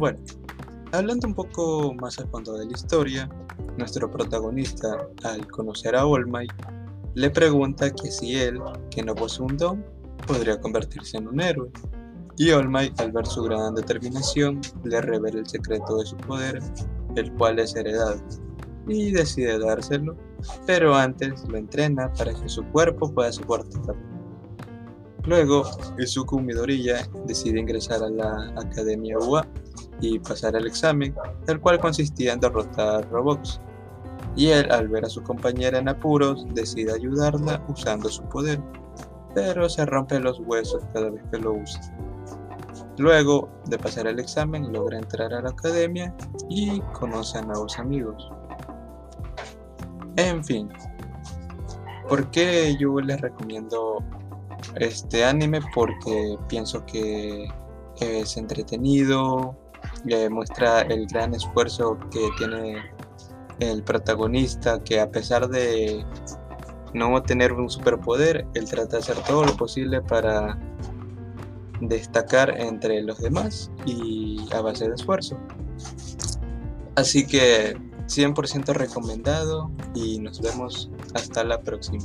Bueno, hablando un poco más a fondo de la historia, nuestro protagonista, al conocer a All le pregunta que si él, que no posee un don, podría convertirse en un héroe. Y All Might, al ver su gran determinación, le revela el secreto de su poder, el cual es heredado, y decide dárselo, pero antes lo entrena para que su cuerpo pueda soportarlo. Luego, Izuku Midoriya decide ingresar a la Academia UA y pasar el examen, el cual consistía en derrotar Robots. Y él, al ver a su compañera en apuros, decide ayudarla usando su poder, pero se rompe los huesos cada vez que lo usa. Luego de pasar el examen, logra entrar a la academia y conoce a nuevos amigos. En fin, ¿por qué yo les recomiendo este anime? Porque pienso que es entretenido, le muestra el gran esfuerzo que tiene el protagonista, que a pesar de no tener un superpoder, él trata de hacer todo lo posible para destacar entre los demás y a base de esfuerzo. Así que 100% recomendado y nos vemos hasta la próxima.